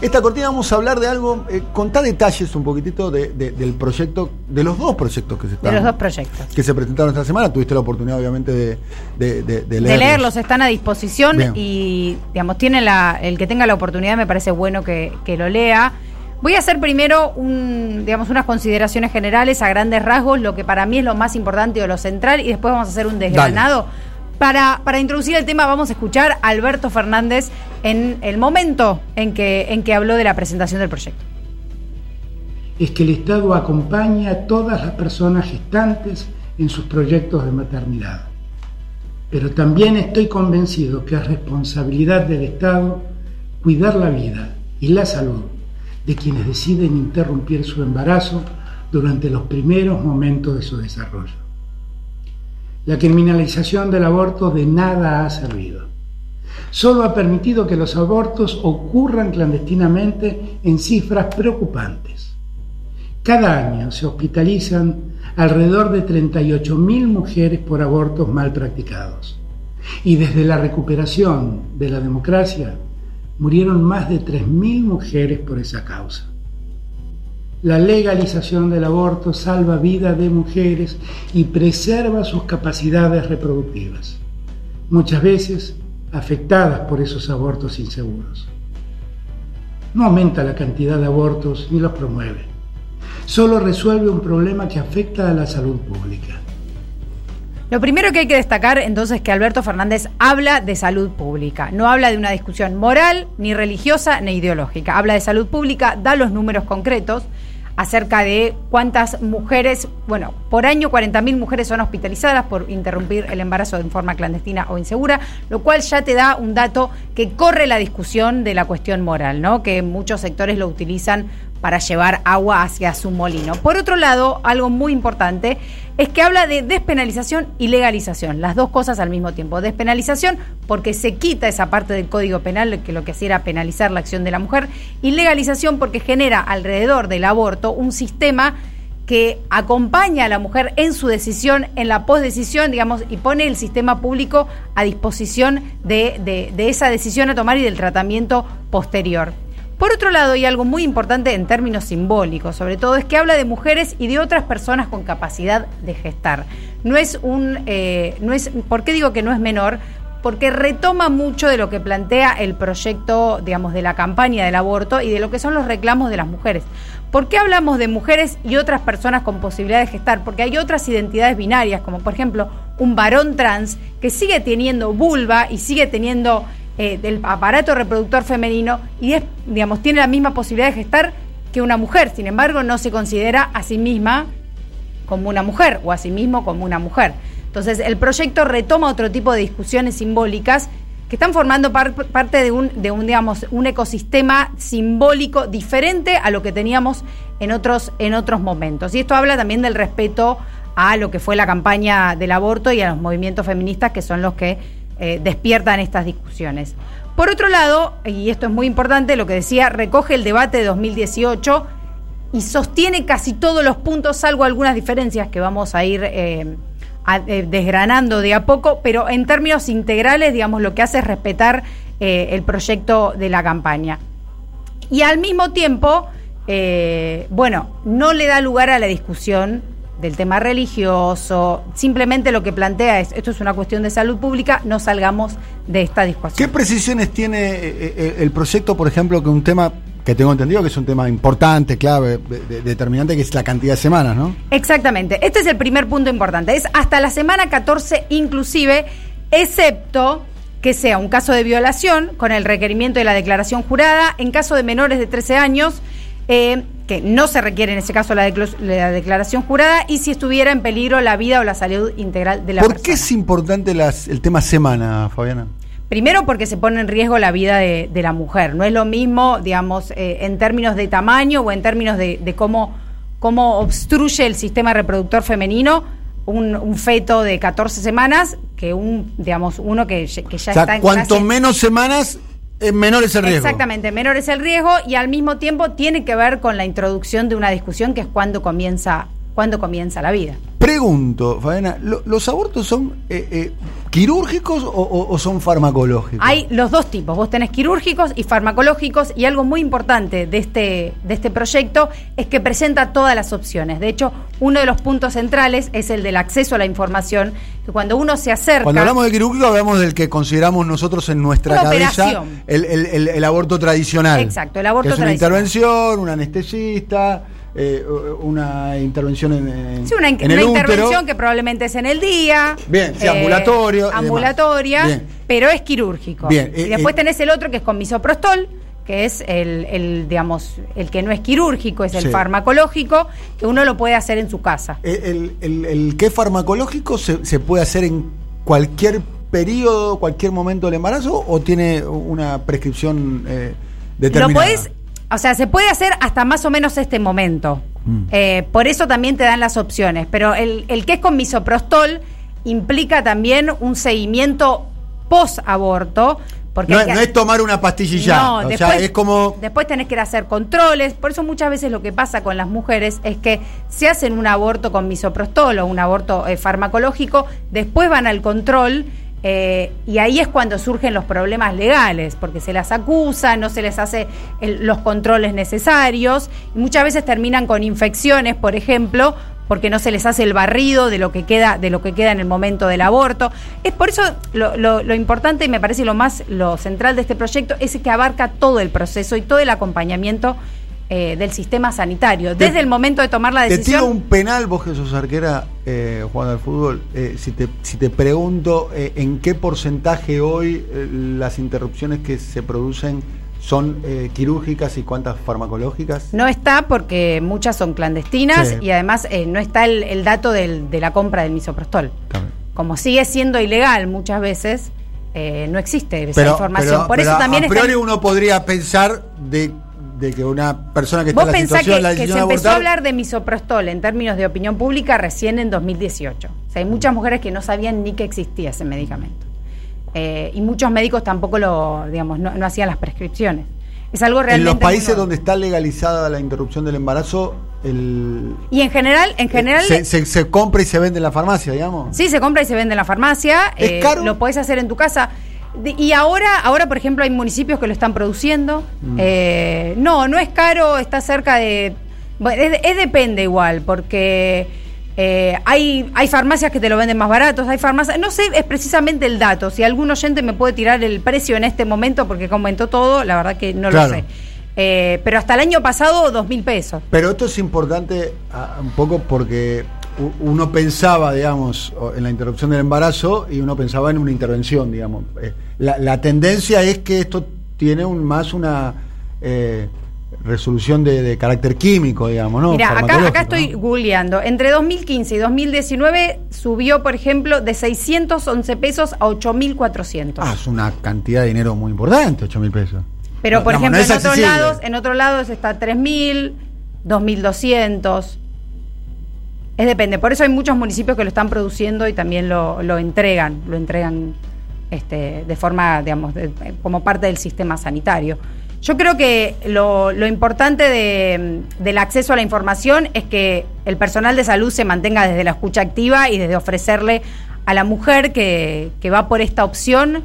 esta cortina vamos a hablar de algo, eh, contá detalles un poquitito de- de- del proyecto, de los dos proyectos que se están, De los dos proyectos. que se presentaron esta semana. Tuviste la oportunidad, obviamente, de, de, de- de De leerlos. leerlos, están a disposición Bien. y, digamos, tiene la, el que tenga la oportunidad me parece bueno que, que lo lea. Voy a hacer primero un, digamos, unas consideraciones generales a grandes rasgos, lo que para mí es lo más importante o lo central, y después vamos a hacer un desgranado. Para, para introducir el tema vamos a escuchar a Alberto Fernández en el momento en que, en que habló de la presentación del proyecto. es que el Estado acompaña a todas las personas gestantes en sus proyectos de maternidad. Pero también estoy convencido que es responsabilidad del Estado cuidar la vida y la salud de quienes deciden interrumpir su embarazo durante los primeros momentos de su desarrollo. La criminalización del aborto de nada ha servido. Solo ha permitido que los abortos ocurran clandestinamente en cifras preocupantes. Cada año se hospitalizan alrededor de 38.000 mujeres por abortos mal practicados. Y desde la recuperación de la democracia murieron más de 3.000 mujeres por esa causa. La legalización del aborto salva vida de mujeres y preserva sus capacidades reproductivas, muchas veces afectadas por esos abortos inseguros. No aumenta la cantidad de abortos ni los promueve. Solo resuelve un problema que afecta a la salud pública. Lo primero que hay que destacar entonces es que Alberto Fernández habla de salud pública, no habla de una discusión moral, ni religiosa, ni ideológica. Habla de salud pública, da los números concretos acerca de cuántas mujeres, bueno, por año 40.000 mujeres son hospitalizadas por interrumpir el embarazo de forma clandestina o insegura, lo cual ya te da un dato que corre la discusión de la cuestión moral, ¿no? Que muchos sectores lo utilizan para llevar agua hacia su molino. Por otro lado, algo muy importante es que habla de despenalización y legalización, las dos cosas al mismo tiempo. Despenalización porque se quita esa parte del Código Penal que lo que hacía era penalizar la acción de la mujer y legalización porque genera alrededor del aborto un sistema que acompaña a la mujer en su decisión, en la posdecisión, digamos, y pone el sistema público a disposición de, de- de esa decisión a tomar y del tratamiento posterior. Por otro lado, y algo muy importante en términos simbólicos, sobre todo, es que habla de mujeres y de otras personas con capacidad de gestar. No es un, eh, no es, ¿por qué digo que no es menor? Porque retoma mucho de lo que plantea el proyecto, digamos, de la campaña del aborto y de lo que son los reclamos de las mujeres. ¿Por qué hablamos de mujeres y otras personas con posibilidad de gestar? Porque hay otras identidades binarias, como por ejemplo un varón trans que sigue teniendo vulva y sigue teniendo eh, del aparato reproductor femenino y es, digamos, tiene la misma posibilidad de gestar que una mujer. Sin embargo, no se considera a sí misma como una mujer o a sí mismo como una mujer. Entonces, el proyecto retoma otro tipo de discusiones simbólicas que están formando par- parte de un, de un, digamos, un ecosistema simbólico diferente a lo que teníamos en otros, en otros momentos. Y esto habla también del respeto a lo que fue la campaña del aborto y a los movimientos feministas que son los que eh, despiertan estas discusiones. Por otro lado, y esto es muy importante, lo que decía, recoge el debate de 2018 y sostiene casi todos los puntos, salvo algunas diferencias que vamos a ir eh, eh, desgranando de a poco, pero en términos integrales, digamos, lo que hace es respetar eh, el proyecto de la campaña. Y al mismo tiempo, bueno, no le da lugar a la discusión del tema religioso, simplemente lo que plantea es, esto es una cuestión de salud pública, no salgamos de esta ¿Qué discusión. precisiones tiene eh, eh, el proyecto, por ejemplo, que un tema que tengo entendido que es un tema importante, clave, de- de- determinante, que es la cantidad de semanas, ¿no? Exactamente, este es el primer punto importante, es hasta la semana 14 inclusive, excepto que sea un caso de violación con el requerimiento de la declaración jurada, en caso de menores de 13 años, eh, que no se requiere en ese caso la, declo- la declaración jurada, y si estuviera en peligro la vida o la salud integral de la ¿Por persona. qué es importante las- el tema semana, Fabiana? Primero porque se pone en riesgo la vida de, de la mujer. No es lo mismo, digamos, eh, en términos de tamaño o en términos de, de cómo, cómo obstruye el sistema reproductor femenino un, un feto de 14 semanas que un, digamos, uno que, ya- que ya o sea, está en cuanto clase- menos semanas, menor es el riesgo. Exactamente, menor es el riesgo y al mismo tiempo tiene que ver con la introducción de una discusión que es cuando comienza, cuando comienza la vida. Pregunto, ¿lo- ¿los abortos son eh, eh, quirúrgicos o, son farmacológicos? Hay los dos tipos. Vos tenés quirúrgicos y farmacológicos y algo muy importante de este, de este proyecto es que presenta todas las opciones. De hecho, uno de los puntos centrales es el del acceso a la información, que cuando uno se acerca... Cuando hablamos de quirúrgico hablamos del que consideramos nosotros en nuestra cabeza el, el, aborto tradicional. Exacto, el aborto es una intervención, un anestesista... Eh, una intervención en, sí, una, intervención que probablemente es en el día. Bien, sí, ambulatorio. Ambulatoria, pero es quirúrgico. Bien, y eh, después eh, tenés el otro que es con misoprostol, que es el, digamos, el que no es quirúrgico, es el farmacológico, que uno lo puede hacer en su casa. ¿El, el, que es farmacológico se, se, puede hacer en cualquier periodo, cualquier momento del embarazo o tiene una prescripción determinada? Lo podés o sea, se puede hacer hasta más o menos este momento. Mm. Eh, por eso también te dan las opciones. Pero el, que es con misoprostol implica también un seguimiento post-aborto. Porque no, es tomar una pastilla no, después, es como... Después tenés que ir a hacer controles. Por eso muchas veces lo que pasa con las mujeres es que se hacen un aborto con misoprostol o un aborto eh, farmacológico, después van al control eh, y ahí es cuando surgen los problemas legales, porque se las acusa, no se les hace los controles necesarios, y muchas veces terminan con infecciones, por ejemplo, porque no se les hace el barrido de lo que queda, de lo que queda en el momento del aborto. Es por eso lo, lo importante y me parece lo más, lo central de este proyecto es que abarca todo el proceso y todo el acompañamiento eh, del sistema sanitario, desde el momento de tomar la decisión. Te tiro un penal, vos que sos arquera, eh, Juan del fútbol, eh, si, te, si te pregunto eh, en qué porcentaje hoy las interrupciones que se producen son quirúrgicas y cuántas farmacológicas? No está porque muchas son clandestinas y además no está el, dato de la compra del misoprostol. Como sigue siendo ilegal muchas veces, no existe esa información. Por eso también a priori uno podría pensar de de que una persona que está en la situación que, la que se empezó a hablar de misoprostol en términos de opinión pública recién en 2018. O sea, hay muchas mujeres que no sabían ni que existía ese medicamento. Eh, y muchos médicos tampoco lo, digamos, no, hacían las prescripciones. Es algo realmente. En los países donde está legalizada la interrupción del embarazo, el. Y en general, en general. Se, compra y se vende en la farmacia, digamos. Sí, se compra y se vende en la farmacia. ¿Es eh, caro? Lo puedes hacer en tu casa y ahora, ahora, por ejemplo, hay municipios que lo están produciendo. Mm. Eh, no, no es caro, está cerca de... es, depende igual, porque eh, hay, hay farmacias que te lo venden más baratos, hay farmacias... No sé, es precisamente el dato. Si algún oyente me puede tirar el precio en este momento, porque comentó todo, la verdad que no lo sé. Eh, pero hasta el año pasado, dos mil pesos. Pero esto es importante ah, un poco porque uno pensaba, digamos, en la interrupción del embarazo y uno pensaba en una intervención, digamos. Eh, la, tendencia es que esto tiene un, más una eh, resolución de, carácter químico, digamos, ¿no? Mira, acá, estoy googleando. Entre 2015 y 2019 subió, por ejemplo, de 611 pesos a 8.400. Ah, es una cantidad de dinero muy importante, 8.000 pesos. Pero, por ejemplo, en otros lados, en otros lados está 3.000, 2.200. Es depende, por eso hay muchos municipios que lo están produciendo y también lo, entregan, lo entregan este, de forma, digamos, como parte del sistema sanitario. Yo creo que lo, importante de, del acceso a la información es que el personal de salud se mantenga desde la escucha activa y desde ofrecerle a la mujer que, va por esta opción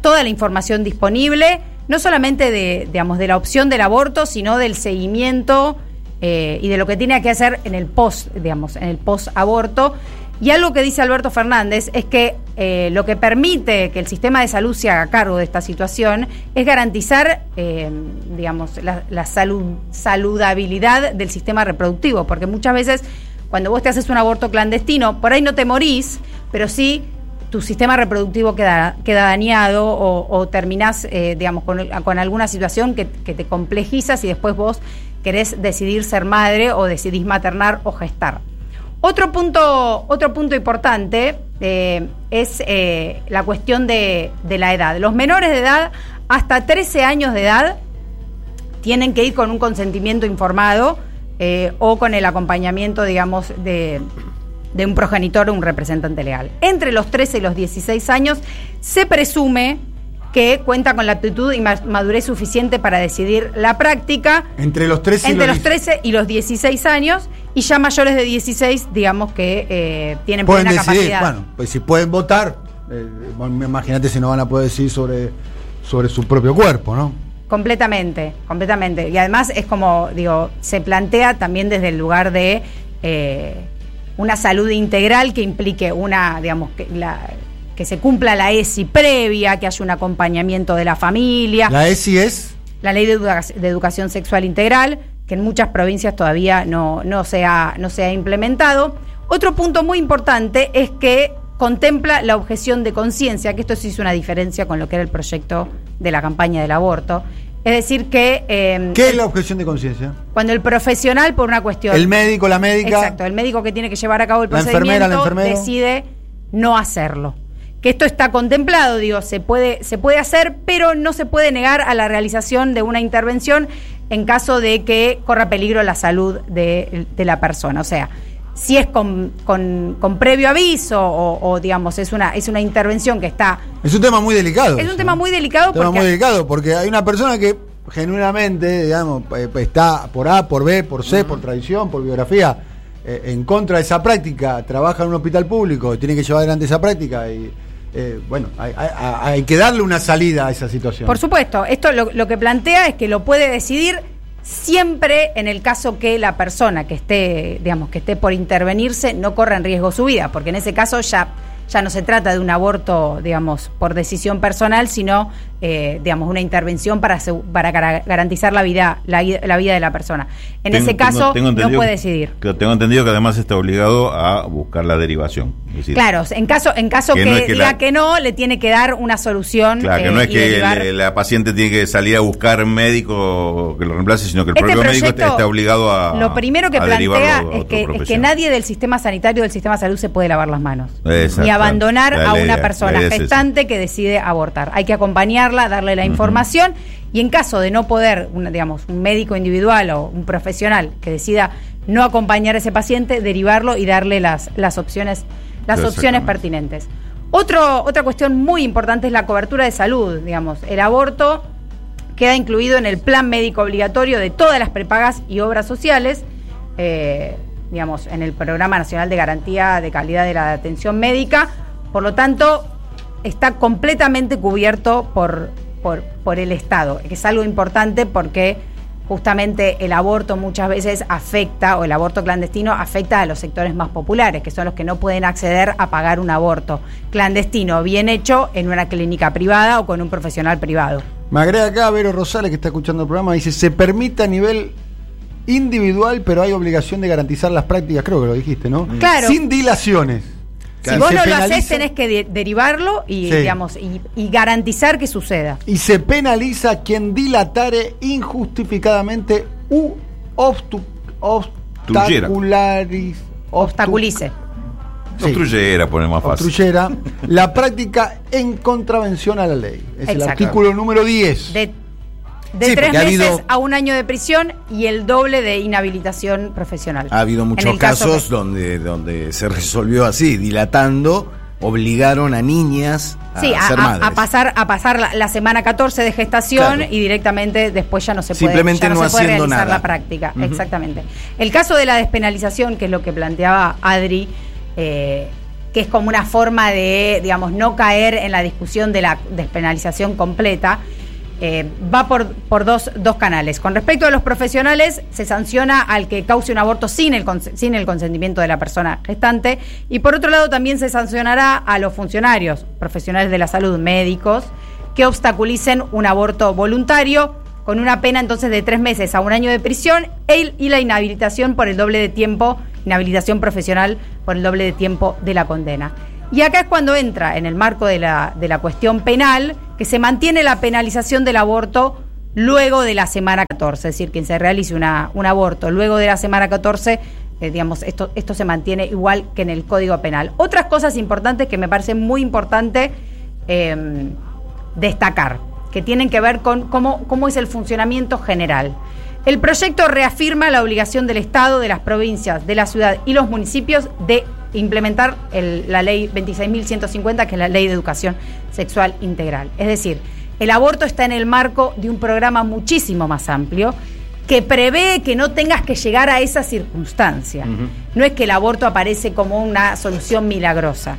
toda la información disponible, no solamente digamos, de la opción del aborto, sino del seguimiento eh, y de lo que tiene que hacer en el post, digamos, en el post aborto. Y algo que dice Alberto Fernández es que eh, lo que permite que el sistema de salud se haga cargo de esta situación es garantizar, eh, digamos, la, salud, saludabilidad del sistema reproductivo, porque muchas veces cuando vos te haces un aborto clandestino, por ahí no te morís, pero sí tu sistema reproductivo queda, queda dañado o, terminás, digamos, con, con, alguna situación que te complejizas y después vos querés decidir ser madre o decidís maternar o gestar. Otro punto, otro punto importante eh, es eh, la cuestión de, la edad. Los menores de edad, hasta 13 años de edad, tienen que ir con un consentimiento informado eh, o con el acompañamiento, digamos, de, de un progenitor o un representante legal. Entre los 13 y los 16 años se presume que cuenta con la aptitud y madurez suficiente para decidir la práctica. Entre los 13 y, los, 13 y los 16 años, y ya mayores de 16, digamos que eh, tienen plena capacidad. Bueno, pues si pueden votar, Eh, Imagínate si no van a poder decir sobre, sobre su propio cuerpo, ¿no? Completamente, completamente. Y además es como, digo, se plantea también desde el lugar de eh, una salud integral que implique una, digamos, que, la, que se cumpla la ESI previa, que haya un acompañamiento de la familia. ¿La ESI es? La Ley de, Educa- de Educación Sexual Integral, que en muchas provincias todavía no, no, se ha, no se ha implementado. Otro punto muy importante es que contempla la objeción de conciencia, que esto sí hizo una diferencia con lo que era el proyecto de la campaña del aborto. Es decir, que eh, ¿Qué es la objeción de conciencia? cuando el profesional, por una cuestión. El médico, la médica. Exacto, el médico que tiene que llevar a cabo el La enfermera, procedimiento el enfermero. decide no hacerlo. Que esto está contemplado, digo, se puede, se puede hacer, pero no se puede negar a la realización de una intervención en caso de que corra peligro la salud de, de la persona. O sea, si es con, con- con previo aviso o, o, digamos, es una, es una intervención que está Es un tema muy delicado. Es un tema muy delicado Un tema porque- muy delicado porque hay una persona que genuinamente, digamos, eh, está por A, por B, por C, por tradición, por biografía, eh, en contra de esa práctica, trabaja en un hospital público, tiene que llevar adelante esa práctica y, eh, bueno, hay, que darle una salida a esa situación. Por supuesto, esto lo, lo que plantea es que lo puede decidir siempre en el caso que la persona que esté, digamos, que esté por intervenirse no corra en riesgo su vida, porque en ese caso ya ya no se trata de un aborto, digamos, por decisión personal, sino, eh, digamos, una intervención para, para gara- garantizar la vida, la, la vida de la persona. En Tengo- ese caso, tengo no puede decidir. que tengo entendido que además está obligado a buscar la derivación. Decir, Claro, en caso, en caso Que que, no es que diga la- que no, le tiene que dar una solución. Claro, que eh, no es que el- la paciente tiene que salir a buscar un médico que lo reemplace, sino que el Este propio médico está, obligado a. Lo primero que plantea es que, es que profesional. nadie del sistema sanitario, del sistema de salud, se puede lavar las manos. Exacto. Ni abandonar a una persona gestante que decide abortar. Hay que acompañarla, darle la información y en caso de no poder, una- digamos, un médico individual o un profesional que decida no acompañar a ese paciente, derivarlo y darle las, las opciones, las opciones pertinentes. Otro, otra cuestión muy importante es la cobertura de salud, digamos. El aborto queda incluido en el plan médico obligatorio de todas las prepagas y obras sociales, eh, digamos, en el Programa Nacional de Garantía de Calidad de la Atención Médica. Por lo tanto, está completamente cubierto por, por, por el Estado, que es algo importante porque justamente el aborto muchas veces afecta, o el aborto clandestino afecta a los sectores más populares, que son los que no pueden acceder a pagar un aborto clandestino bien hecho en una clínica privada o con un profesional privado. Me agrega acá Vero Rosales, que está escuchando el programa, dice, se permite a nivel individual, pero hay obligación de garantizar las prácticas, creo que lo dijiste, ¿no? Claro. Sin dilaciones. Si vos no lo haces, tenés que de- derivarlo y, Sí. digamos, y, y garantizar que suceda. Y se penaliza quien dilatare injustificadamente u obstu, obstacularis, Obstaculice. Sí. Obstruyera, pone más fácil. obstruyera la práctica en contravención a la ley. Es el artículo número 10. De, de Sí, tres meses habido- a un año de prisión y el doble de inhabilitación profesional. Ha habido muchos caso casos que- donde, donde se resolvió así, dilatando, obligaron a niñas a Sí, a, ser a- madres. a pasar, a pasar la, la semana 14 de gestación Claro. y directamente después ya no se puede, Simplemente no no se puede haciendo realizar nada. la práctica. Ujú. Exactamente. El caso de la despenalización, que es lo que planteaba Adri, eh, que es como una forma de, digamos, no caer en la discusión de la despenalización completa, eh, va por, por dos, dos canales. Con respecto a los profesionales, se sanciona al que cause un aborto sin el, sin el consentimiento de la persona gestante. Y por otro lado, también se sancionará a los funcionarios, profesionales de la salud, médicos, que obstaculicen un aborto voluntario, con una pena entonces de tres meses a un año de prisión y la inhabilitación por el doble de tiempo, inhabilitación profesional por el doble de tiempo de la condena. Y acá es cuando entra en el marco de la, de la cuestión penal que se mantiene la penalización del aborto luego de la semana 14, es decir, quien se realice una, un aborto luego de la semana 14, eh, digamos, esto, esto se mantiene igual que en el Código Penal. Otras cosas importantes que me parece muy importante eh, destacar, que tienen que ver con cómo, cómo es el funcionamiento general. El proyecto reafirma la obligación del Estado, de las provincias, de la ciudad y los municipios de implementar el- la ley 26.150, que es la ley de educación sexual integral. Es decir, el aborto está en el marco de un programa muchísimo más amplio que prevé que no tengas que llegar a esa circunstancia. No es que el aborto aparece como una solución milagrosa.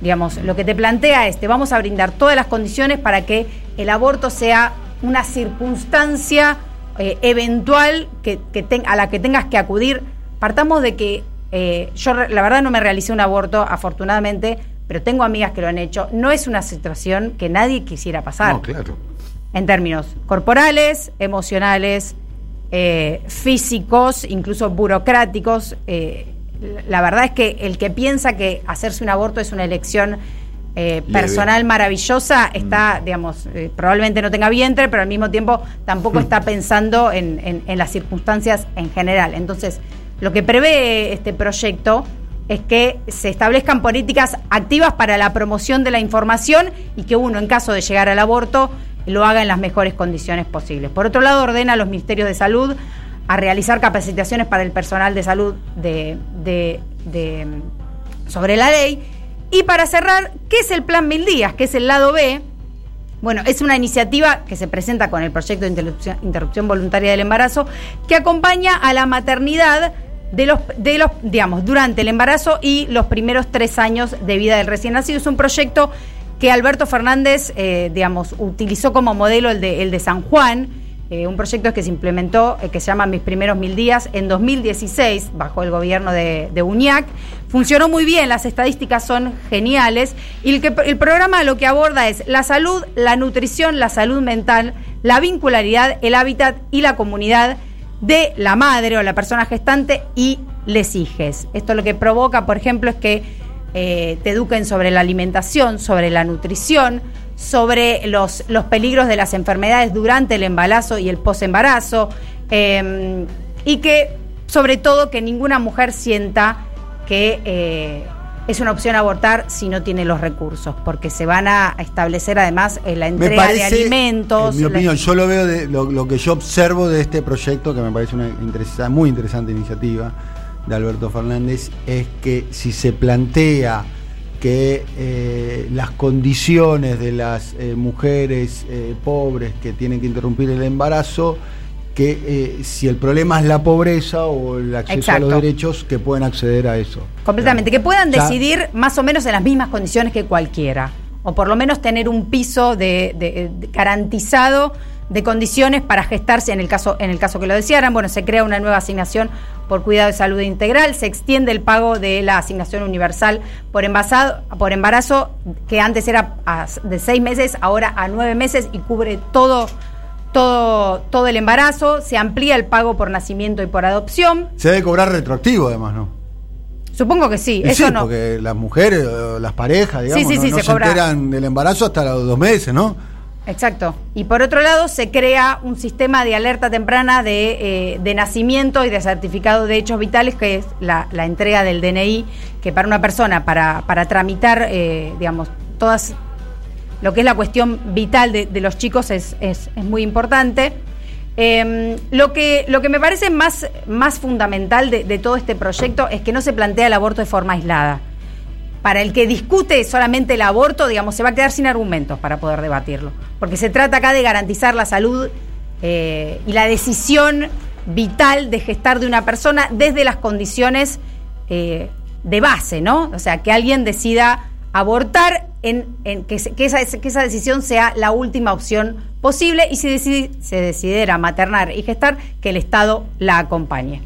Digamos, lo que te plantea es, te vamos a brindar todas las condiciones para que el aborto sea una circunstancia eh, eventual que, a la que tengas que acudir. Partamos de que eh, yo la verdad no me realicé un aborto, afortunadamente, pero tengo amigas que lo han hecho. No es una situación que nadie quisiera pasar No, claro. en términos corporales, emocionales, eh, físicos, incluso burocráticos. eh, la verdad es que el que piensa que hacerse un aborto es una elección eh, personal maravillosa está, digamos, eh, probablemente no tenga vientre, pero al mismo tiempo tampoco está pensando en, en- en las circunstancias en general. Entonces, lo que prevé este proyecto es que se establezcan políticas activas para la promoción de la información y que uno, en caso de llegar al aborto, lo haga en las mejores condiciones posibles. Por otro lado, ordena a los ministerios de salud a realizar capacitaciones para el personal de salud de, sobre la ley. Y para cerrar, ¿qué es el Plan Mil Días? ¿Qué es el lado B? Bueno, es una iniciativa que se presenta con el proyecto de interrupción voluntaria del embarazo que acompaña a la maternidad de los, de los, digamos, durante el embarazo y los primeros tres años de vida del recién nacido. Es un proyecto que Alberto Fernández, eh, digamos, utilizó como modelo el de, el de San Juan, eh, un proyecto que se implementó, eh, que se llama Mis Primeros Mil Días, en 2016, bajo el gobierno de, de Uñac. Funcionó muy bien, las estadísticas son geniales. Y el, que, el programa lo que aborda es la salud, la nutrición, la salud mental, la vincularidad, el hábitat y la comunidad de la madre o la persona gestante y les hijes. Esto lo que provoca, por ejemplo, es que eh, te eduquen sobre la alimentación, sobre la nutrición, sobre los, los peligros de las enfermedades durante el embarazo y el posembarazo, eh, y que, sobre todo, que ninguna mujer sienta que eh, es una opción abortar si no tiene los recursos, porque se van a establecer además eh, la entrega parece, de alimentos. En mi la- opinión, yo lo veo de lo, lo que yo observo de este proyecto, que me parece una interesa- muy interesante iniciativa de Alberto Fernández, es que si se plantea que eh, las condiciones de las eh, mujeres eh, pobres que tienen que interrumpir el embarazo, que eh, si el problema es la pobreza o el acceso a los derechos, que pueden acceder a eso. Completamente, que puedan Ya- decidir más o menos en las mismas condiciones que cualquiera, o por lo menos tener un piso de, de- de- garantizado de condiciones para gestarse en el caso en el caso que lo desearan. Bueno, se crea una nueva asignación por cuidado de salud integral, se extiende el pago de la asignación universal por embarazo, por embarazo que antes era de seis meses, ahora a nueve meses y cubre todo todo todo el embarazo, se amplía el pago por nacimiento y por adopción. Se debe cobrar retroactivo, además, ¿no? Supongo que sí, Y eso sí, no. porque las mujeres, las parejas, digamos, sí, no, sí, no se se, enteran del embarazo hasta los dos meses, ¿no? Exacto. Y por otro lado, se crea un sistema de alerta temprana de, eh, de nacimiento y de certificado de hechos vitales, que es la, la entrega del DNI, que para una persona, para, para tramitar, eh, digamos, todas lo que es la cuestión vital de, los chicos es, es- muy importante. Eh, lo, que, lo que me parece más, más fundamental de, de todo este proyecto es que no se plantea el aborto de forma aislada. Para el que discute solamente el aborto, digamos, se va a quedar sin argumentos para poder debatirlo. Porque se trata acá de garantizar la salud eh, y la decisión vital de gestar de una persona desde las condiciones eh, de base, ¿no? O sea, que alguien decida abortar, en, que esa decisión sea la última opción posible y si decide- se decidiera maternar y gestar, que el Estado la acompañe.